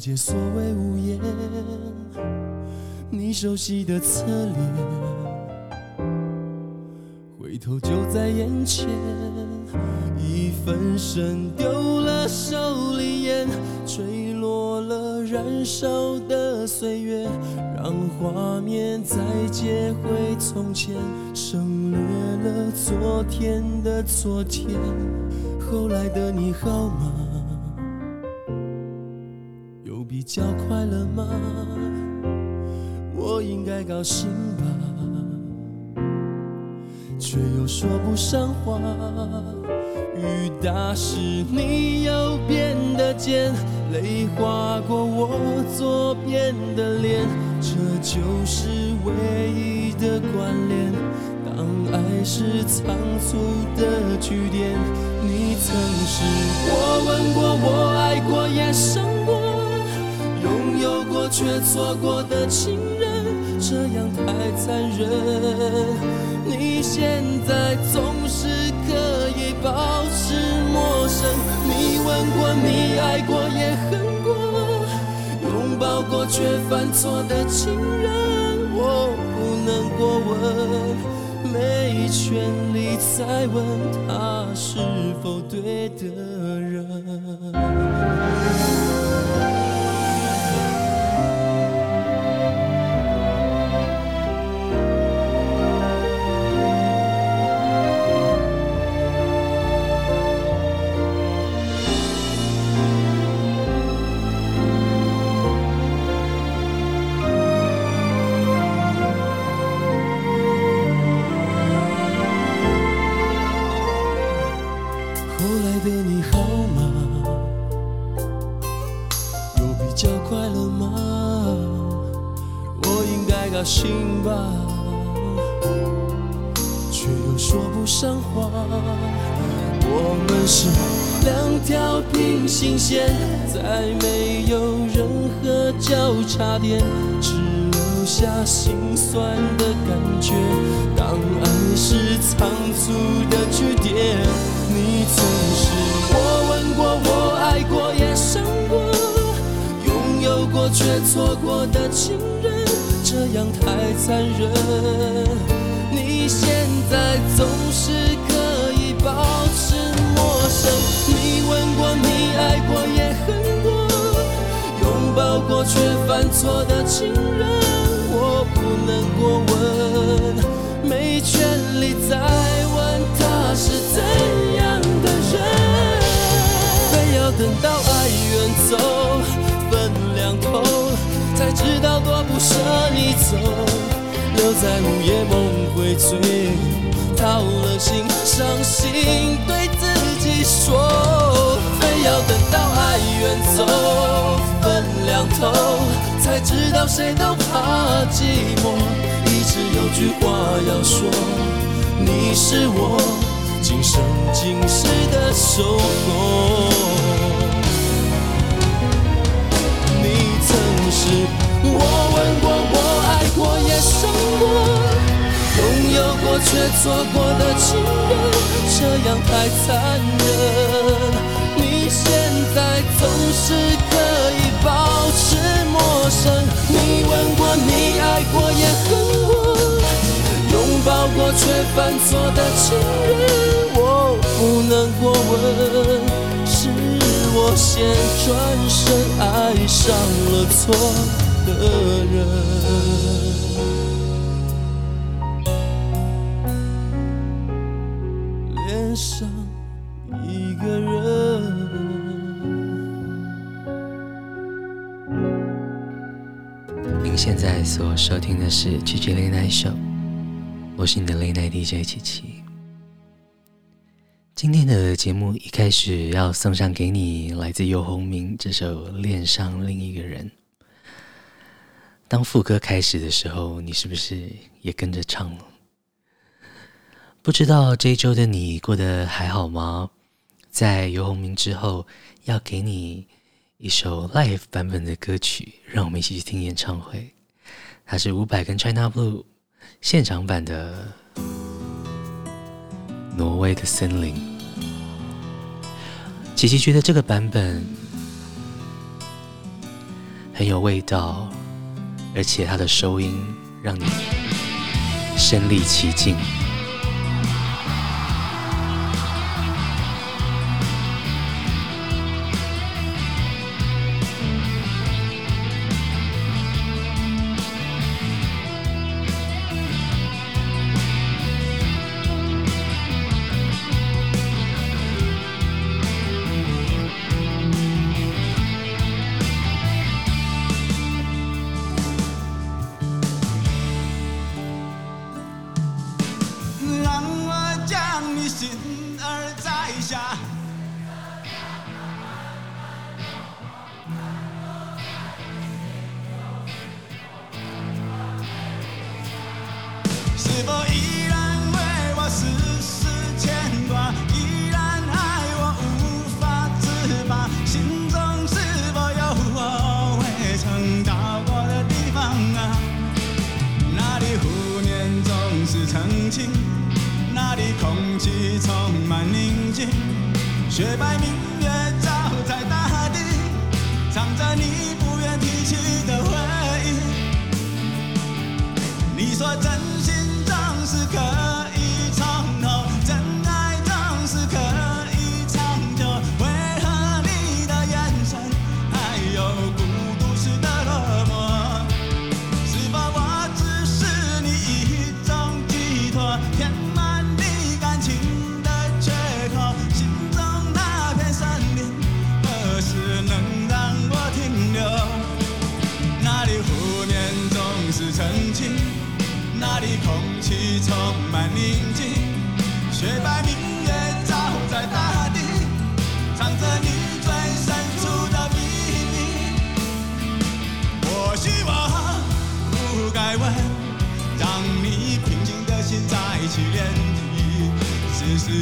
界所谓无言，你熟悉的侧脸，回头就在眼前，一分神丢了手里烟，坠落了燃烧的岁月，让画面再接回从前，省略了昨天的昨天。后来的你好吗？叫快乐吗？我应该高兴吧，却又说不上话。雨打湿你右边的肩，泪划过我左边的脸，这就是唯一的关联。当爱是仓促的句点，你曾是我吻过、我爱过、也伤过，有过却错过的情人，这样太残忍。你现在总是可以保持陌生，你吻过、你爱过、也恨过，拥抱过却犯错的情人，我不能过问。没权利再问他是否对的人。后来的你好吗？有比较快乐吗？我应该高兴吧？却又说不上话。我们是两条平行线再没有任何交叉点下心酸的感觉。当爱是仓促的句点，你曾是我吻过、我爱过、也伤过，拥有过却错过的情人，这样太残忍。你现在总是可以保持陌生，你吻过、你爱过、也恨过。拥抱过却犯错的情人，能过问，没权利再问他是怎样的人。非要等到爱远走，分两头，才知道多不舍你走，留在午夜梦回醉，掏了心，伤心对自己说。非要等到爱远走，分两头，才知道谁都怕寂寞。一直有句话要说，你是我今生今世的守候。你曾是我吻过、我爱过、也伤过，拥有过却错过的情，这样太残忍。你现在总是可以保持陌生，你吻过，你爱过，也恨过，拥抱过却犯错的情人，我不能过问，是我先转身爱上了错的人，现在所收听的是《GG Late Night Show》，我是你的 Late Night DJ 琪琪。今天的节目一开始要送上给你来自游鸿明这首《恋上另一个人》。当副歌开始的时候，你是不是也跟着唱了？不知道这一周的你过得还好吗？在游鸿明之后，要给你。一首 live 版本的歌曲，让我们一起去听演唱会。它是伍佰跟 China Blue 现场版的《挪威的森林》。琪琪觉得这个版本很有味道，而且它的收音让你身临其境。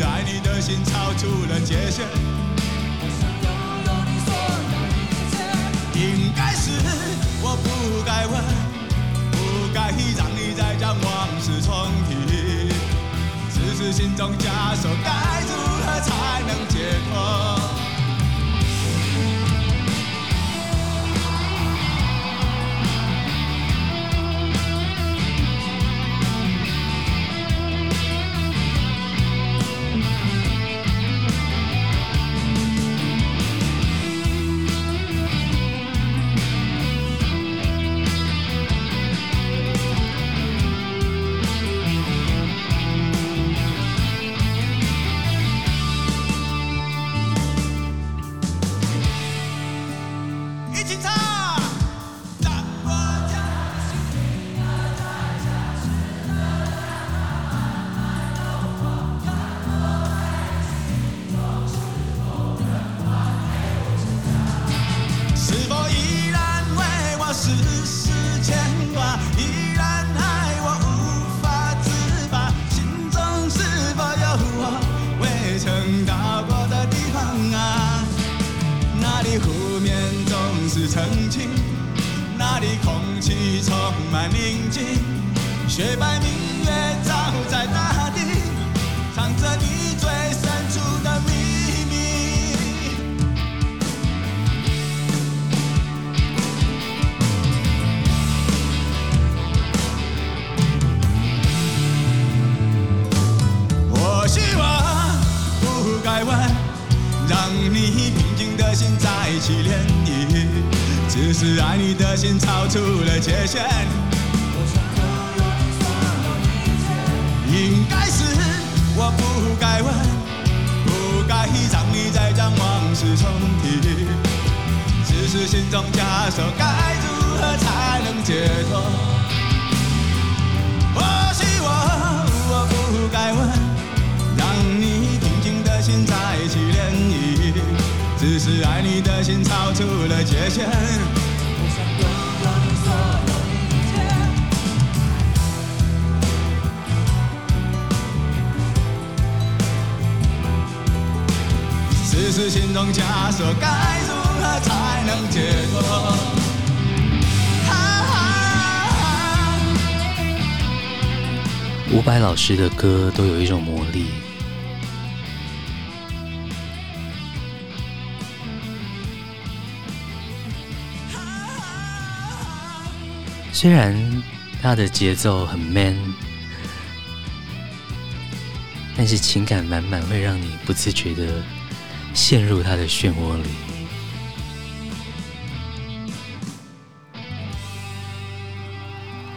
爱你的心超出了界限，我想有你一切，应该是我不该问，不该让你再将往事重提，只是心中枷锁，该如何才能解脱？睛，雪白明月照在大地，藏着你最深处的秘密。我希望不该问，让你平静的心再起涟漪。只是爱你的心超出了界限。应该是，我不该问，不该让你再将往事重提，只是心中枷锁该如何才能解脱？或许我，我不该问，让你平静的心再起涟漪，只是爱你的心超出了界限。只是心中枷锁，该如何才能解脱？伍佰老师的歌都有一种魔力。虽然他的节奏很 man，但是情感满满，会让你不自觉的陷入他的漩涡里。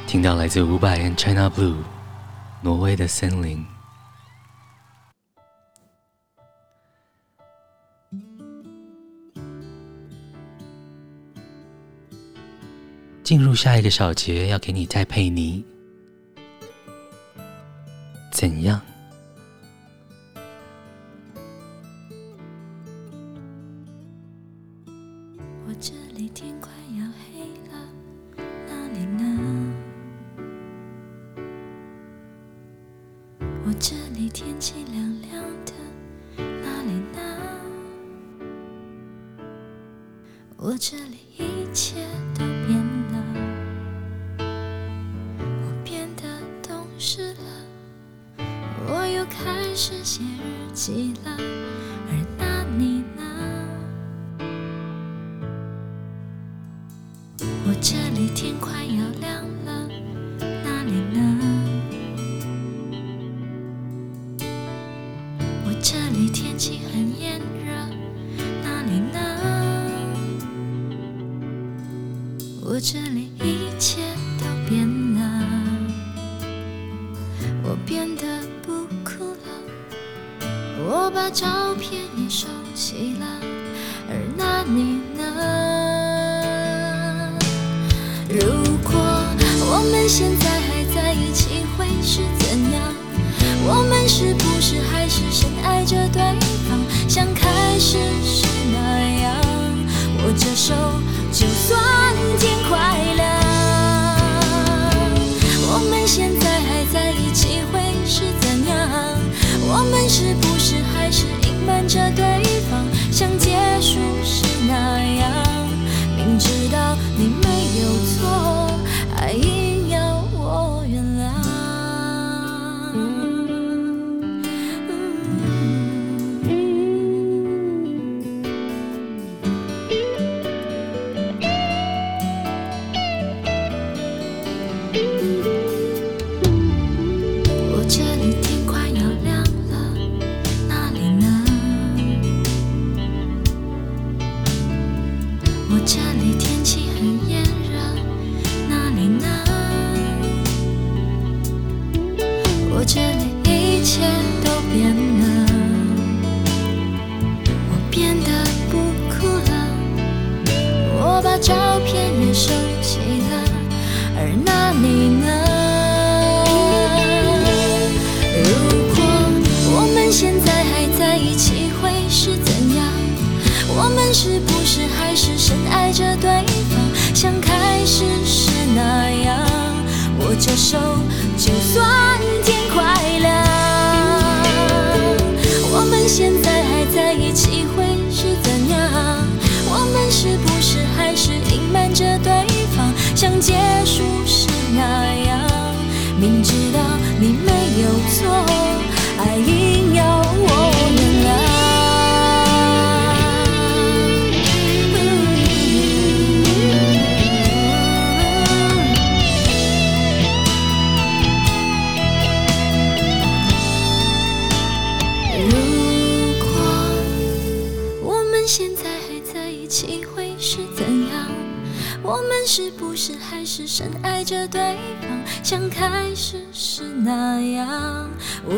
听到来自伍佰和 China Blue，挪威的森林。进入下一个小节，要给你戴佩妮。怎样？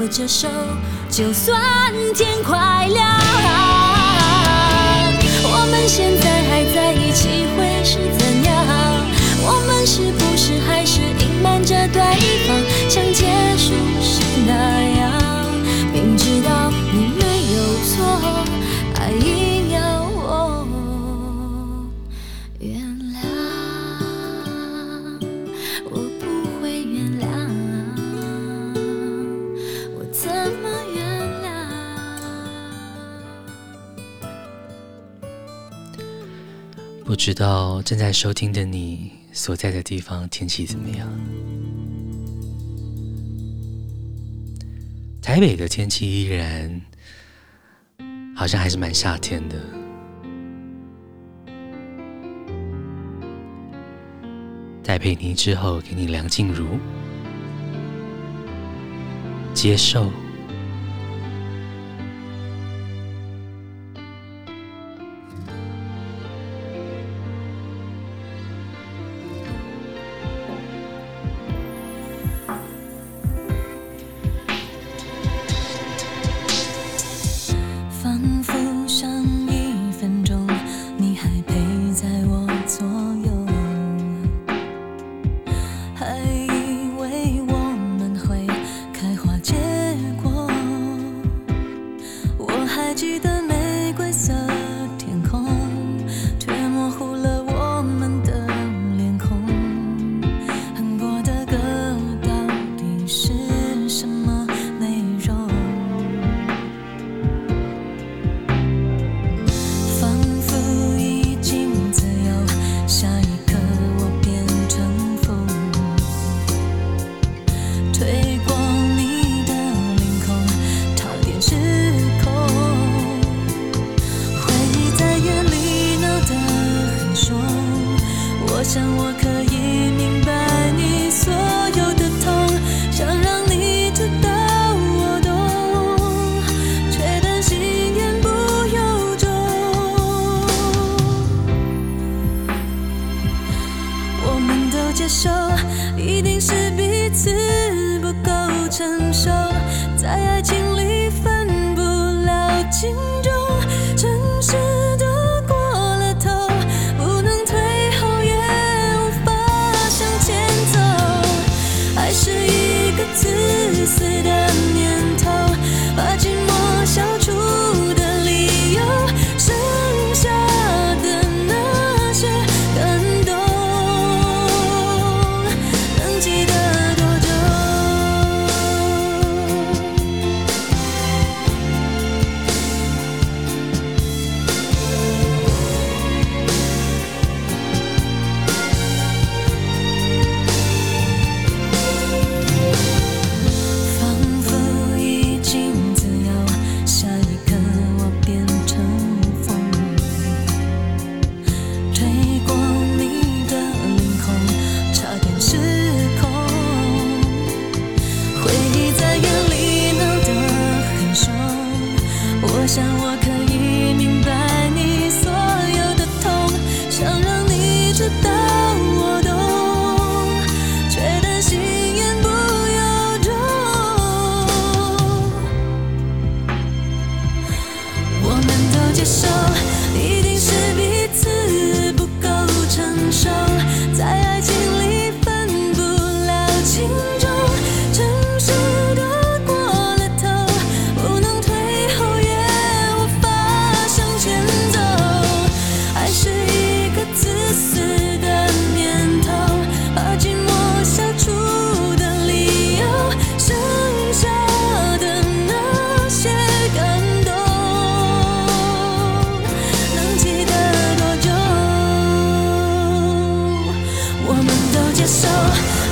握着手，就算天快亮，我们现在还在一起会是怎样？我们是不是还是隐瞒着对知道正在收听的你所在的地方天气怎么样？台北的天气依然好像还是蛮夏天的，戴佩妮之后，给你梁静茹，接受。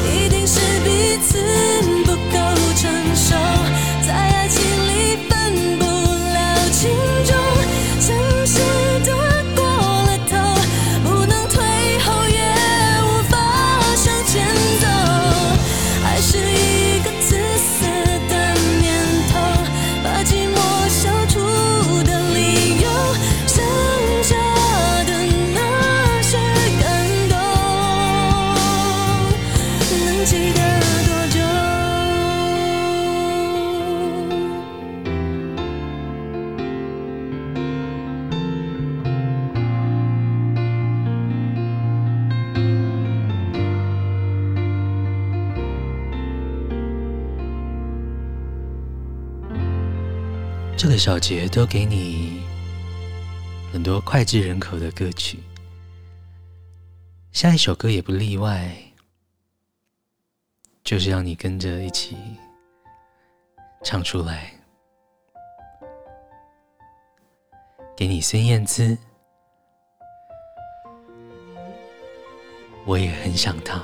一定是彼此小杰都给你很多脍炙人口的歌曲，下一首歌也不例外，就是让你跟着一起唱出来。给你孙燕姿，我也很想他。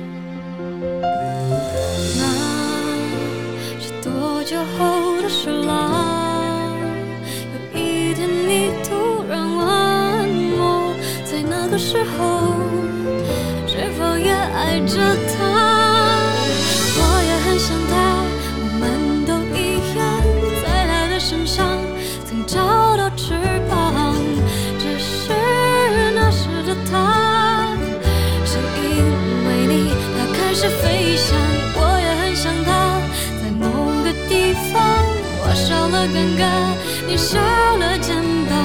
个时候是否也爱着他？我也很想他，我们都一样，在他的身上曾找到翅膀，只是那时的他，是因为你，他开始飞翔。我也很想他，在某个地方，我少了尴尬，你少了肩膀，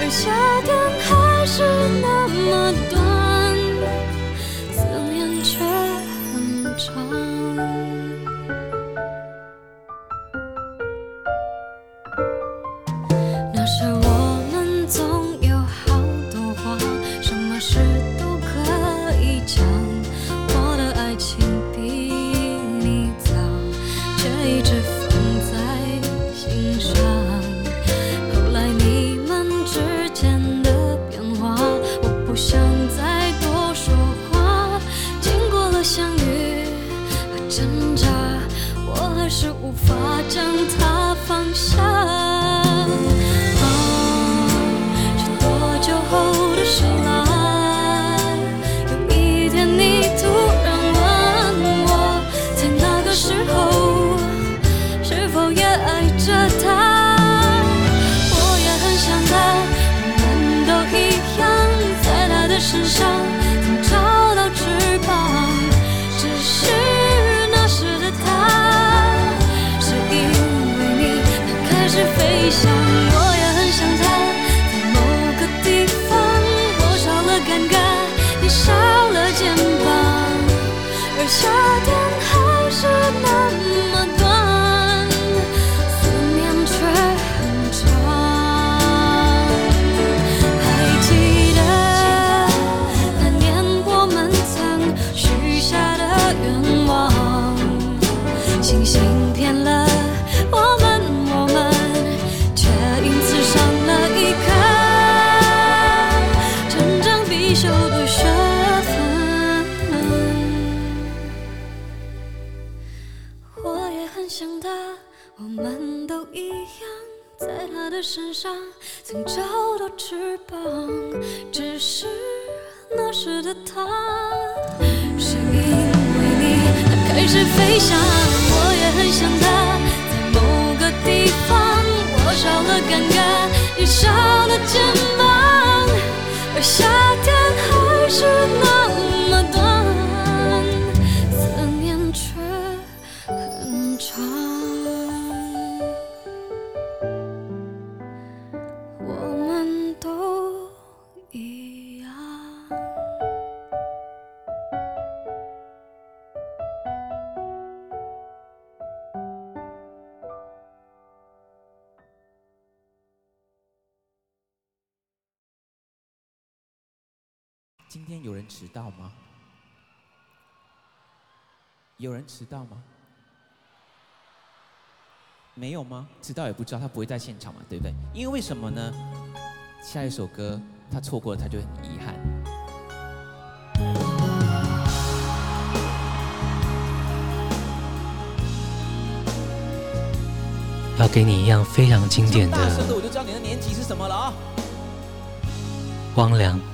而夏天还是那么多，能找到翅膀只是那时的他。是因为你他开始飞翔我也很想他在某个地方我少了尴尬你少了肩膀而夏天还是那有人迟到吗？有人迟到吗？没有吗？迟到也不知道，他不会在现场嘛，对不对？因为为什么呢？下一首歌他错过了，他就很遗憾。要给你一样非常经典的。大声的我就知道你的年纪是什么了啊！光良。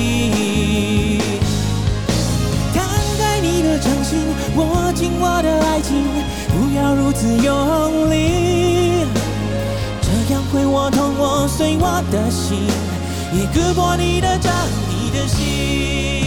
我的爱情。不要如此用力，这样会我痛我碎我的心，也割破你的掌，你的心。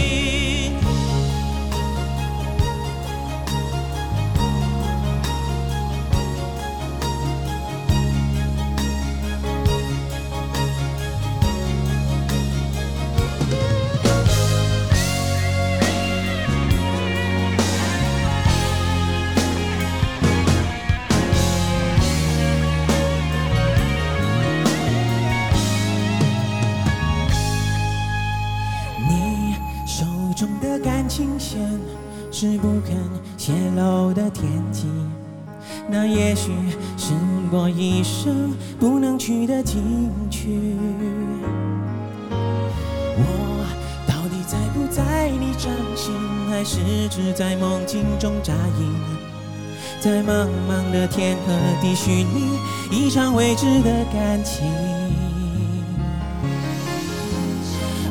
在茫茫的天和地寻觅一场未知的感情，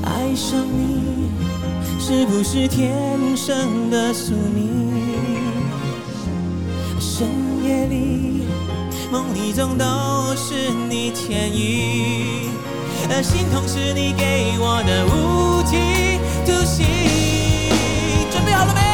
爱上你。是不是天生的宿命？深夜里，梦里总都是你倩影，而心痛是你给我的无期徒刑。准备好了没？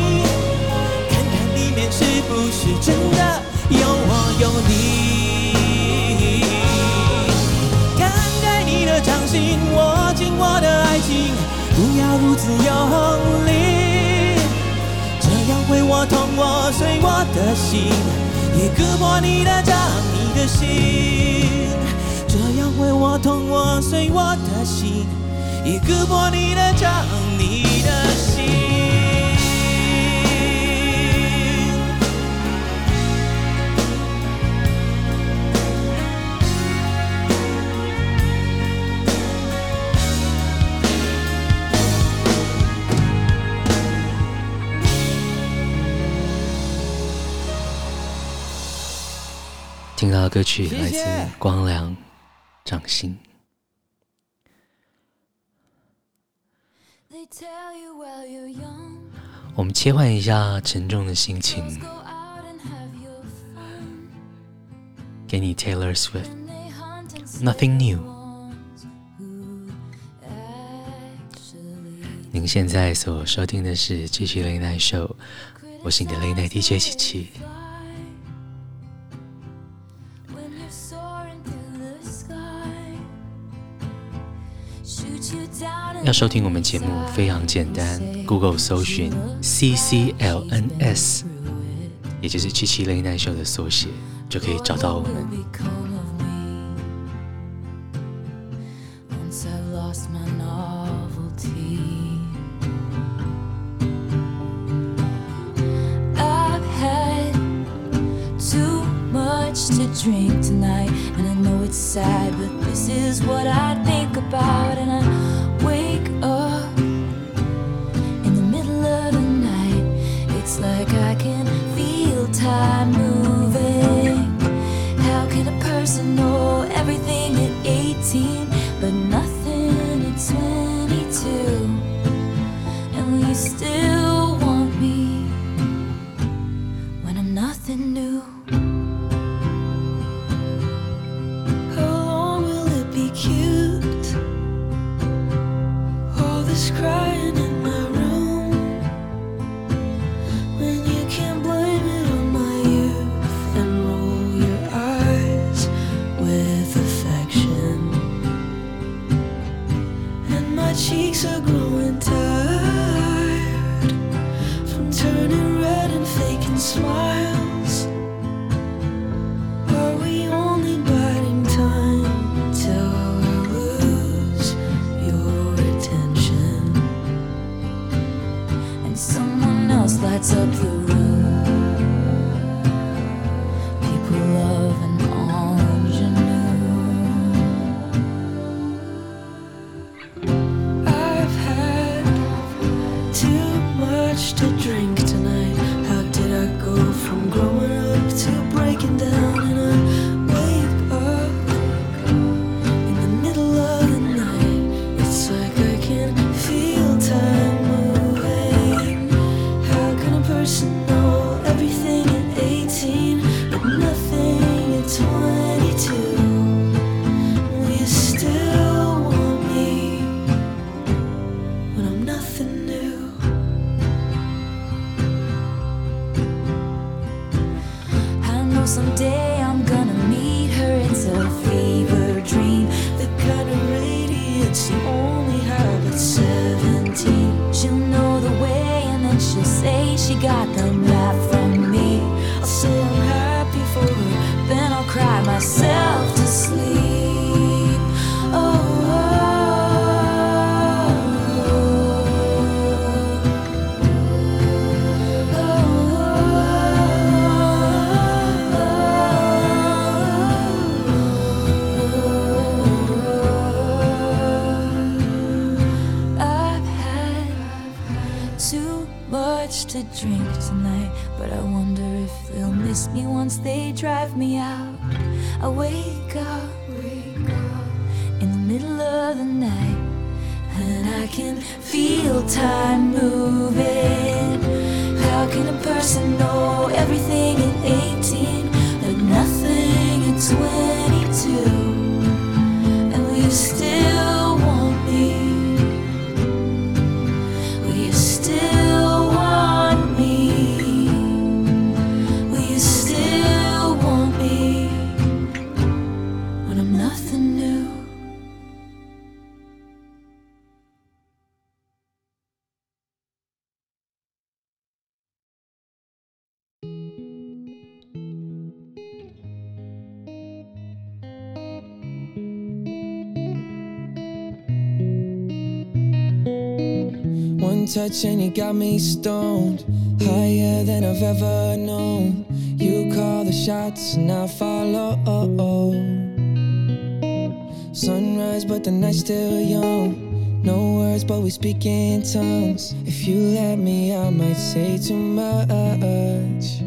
是不是真的有我有你。摊开你的掌心，握紧我的爱情，不要如此用力。这样会我痛我碎我的心，也割破你的掌，你的心。这样会我痛我碎我的心，也割破你的掌，听到的歌曲来自光良，掌心。我们切换一下沉重的心情，给你 Taylor Swift，Nothing New。您现在所收听的是《七七 Late Night Show》，我是你的 Late Night DJ 七七。收听我们节目非常简单，Google 搜寻 CCLNS，也就是七七类耐秀的缩写，就可以找到我们。cheeks are growing tired from turning red and faking smiles. Miss me once they drive me out. I wake up, wake up in the middle of the night, and I can feel time touch and you got me stoned, higher than I've ever known. You call the shots and I follow. Sunrise, but the night's still young. No words, but we speak in tongues. If you let me, I might say too much.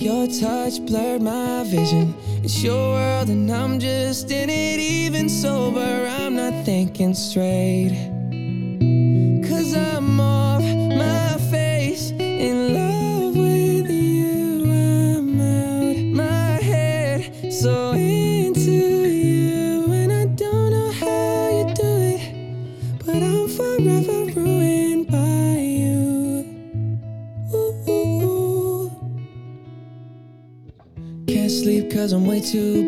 Your touch blurred my vision. It's your world, and I'm just in it. Even sober, I'm not thinking straight. to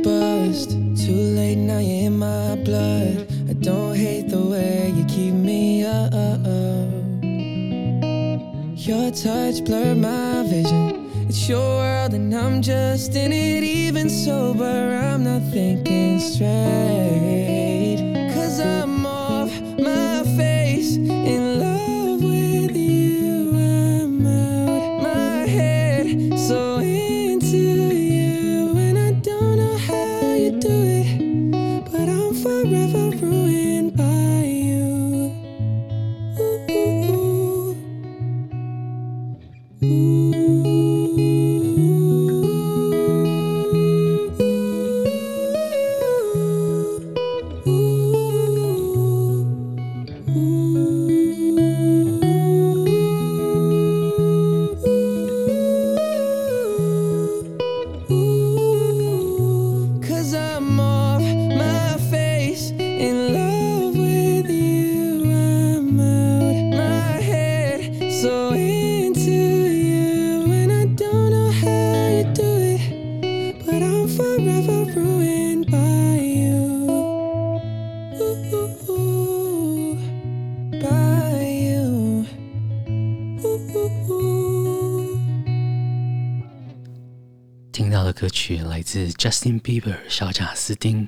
歌曲来自 Justin Bieber 小贾斯汀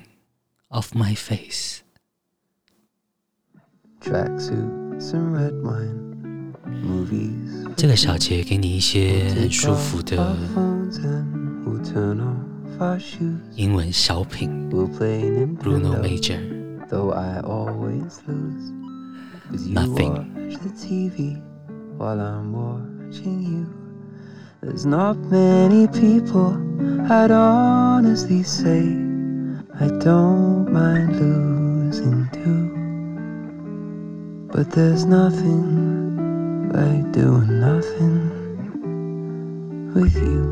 ，Off My Face。Tracksuits and red wine, movies. 这个小节给你一些很舒服的.英文小品 Bruno Major。though I always lose. 'Cause you Nothing. There's not many people I'd honestly say I don't mind losing to. But there's nothing like doing nothing with you.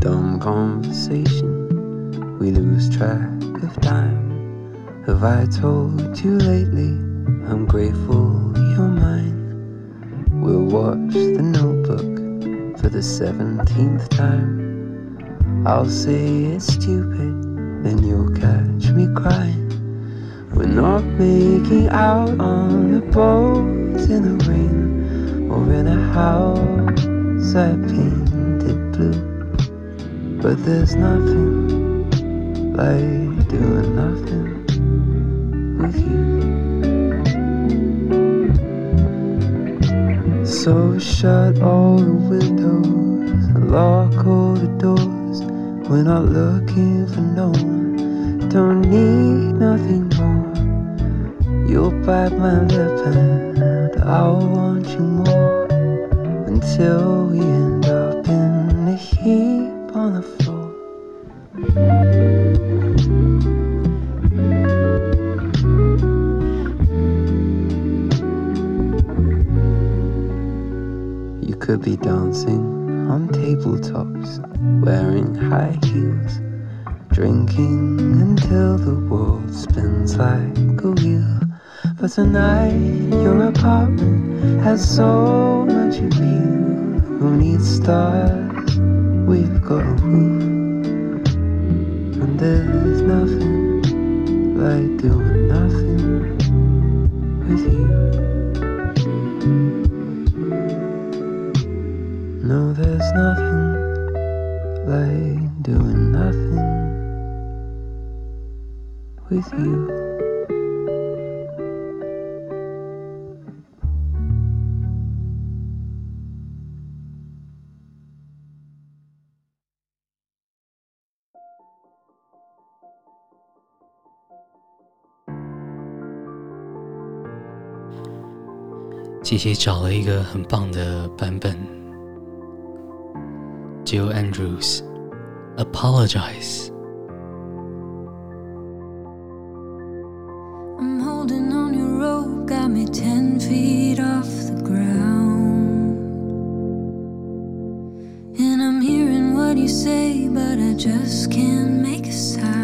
Dumb conversation, we lose track of time. Have I told you lately I'm grateful you're mine? We'll watch the notebook for the seventeenth time. I'll say it's stupid, then you'll catch me crying. We're not making out on the boat in the rain or in a house I painted blue. But there's nothing like doing nothing with you. So shut all the windows and lock all the doors. We're not looking for no one, don't need nothing more. You'll bite my lip and I'll want you more until we end could be dancing on tabletops, wearing high heels, drinking until the world spins like a wheel. But tonight, your apartment has so much appeal. Who needs stars? We've got a roof, and there's nothing like doing nothing with you. No, there's nothing like doing nothing with you. 姐姐找了一个很棒的版本，Jill Andrews Apologize。I'm holding on your rope, got me ten feet off the ground. And I'm hearing what you say, but I just can't make a sound.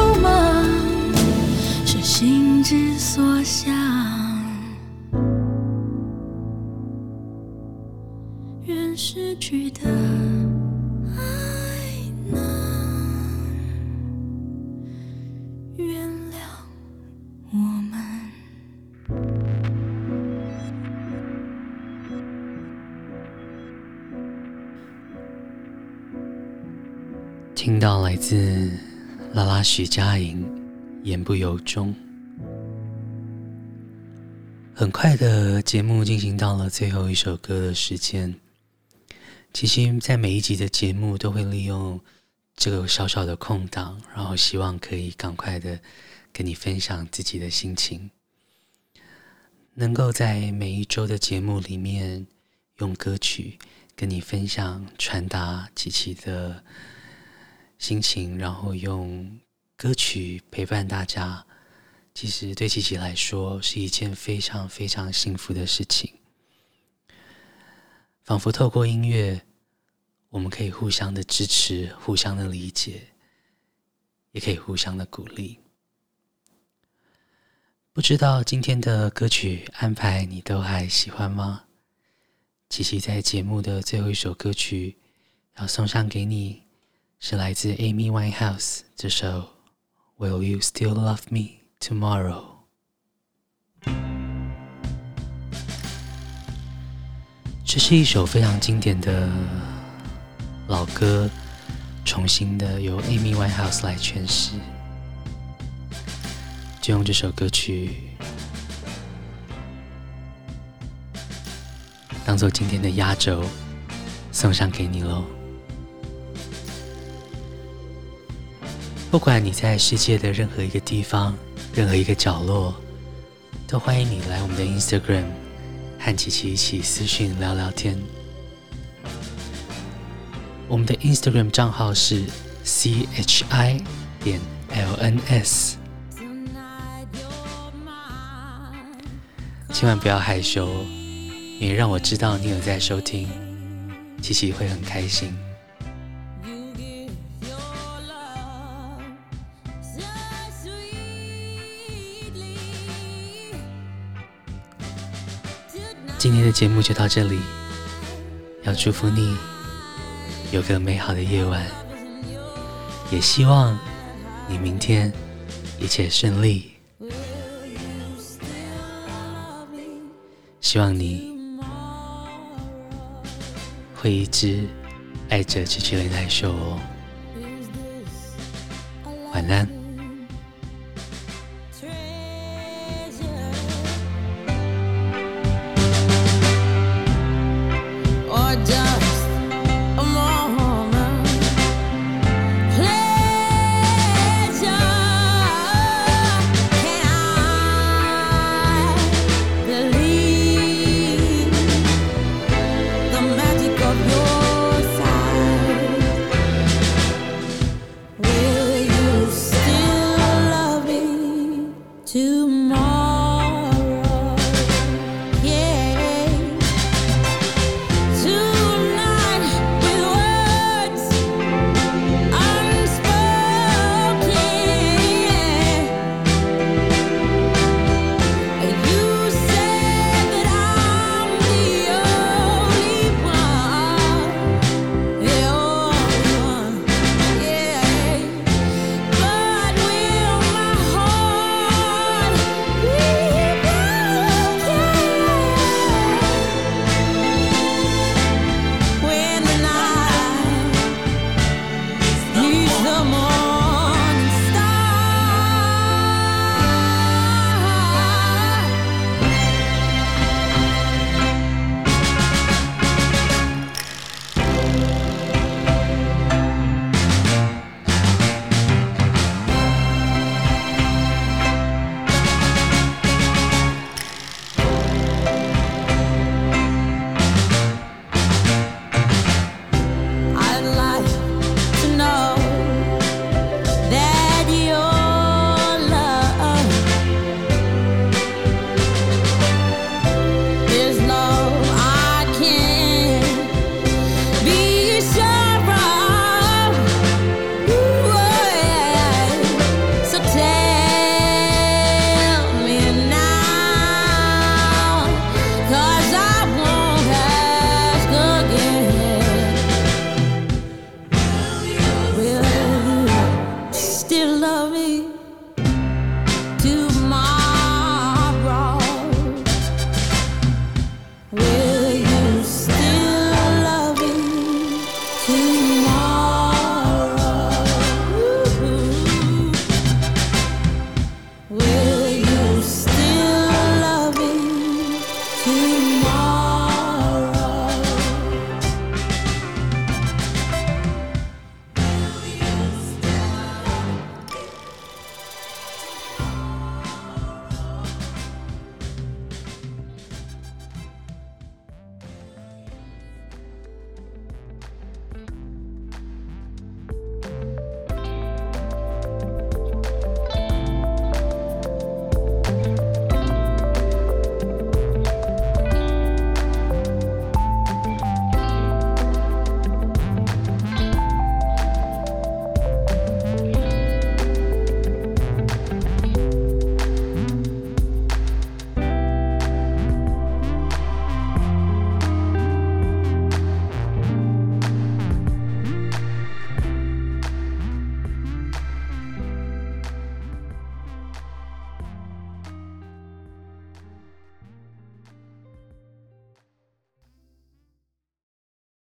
不忙，是心之所向。愿失去的爱能原谅我们。听到来自拉拉徐佳莹《言不由衷》。很快的节目进行到了最后一首歌的时间。其实，在每一集的节目都会利用这个小小的空档，然后希望可以赶快的跟你分享自己的心情，能够在每一周的节目里面用歌曲跟你分享，传达琪琪的心情，然后用歌曲陪伴大家，其实对琪琪来说是一件非常非常幸福的事情。仿佛透过音乐，我们可以互相的支持，互相的理解，也可以互相的鼓励。不知道今天的歌曲安排你都还喜欢吗？琪琪在节目的最后一首歌曲要送上给你。是来自 Amy Winehouse 这首《Will You Still Love Me Tomorrow》。这是一首非常经典的老歌，重新的由 Amy Winehouse 来诠释。就用这首歌曲当做今天的压轴，送上给你喽。不管你在世界的任何一个地方，任何一个角落，都欢迎你来我们的 Instagram 和琪琪一起私讯聊聊天。我们的 Instagram 账号是 c h i 点 l n s。千万不要害羞，也让我知道你有在收听，琪琪会很开心。今天的节目就到这里，要祝福你有个美好的夜晚，也希望你明天一切顺利。希望你会一直爱着七七雷奈秀哦。晚安。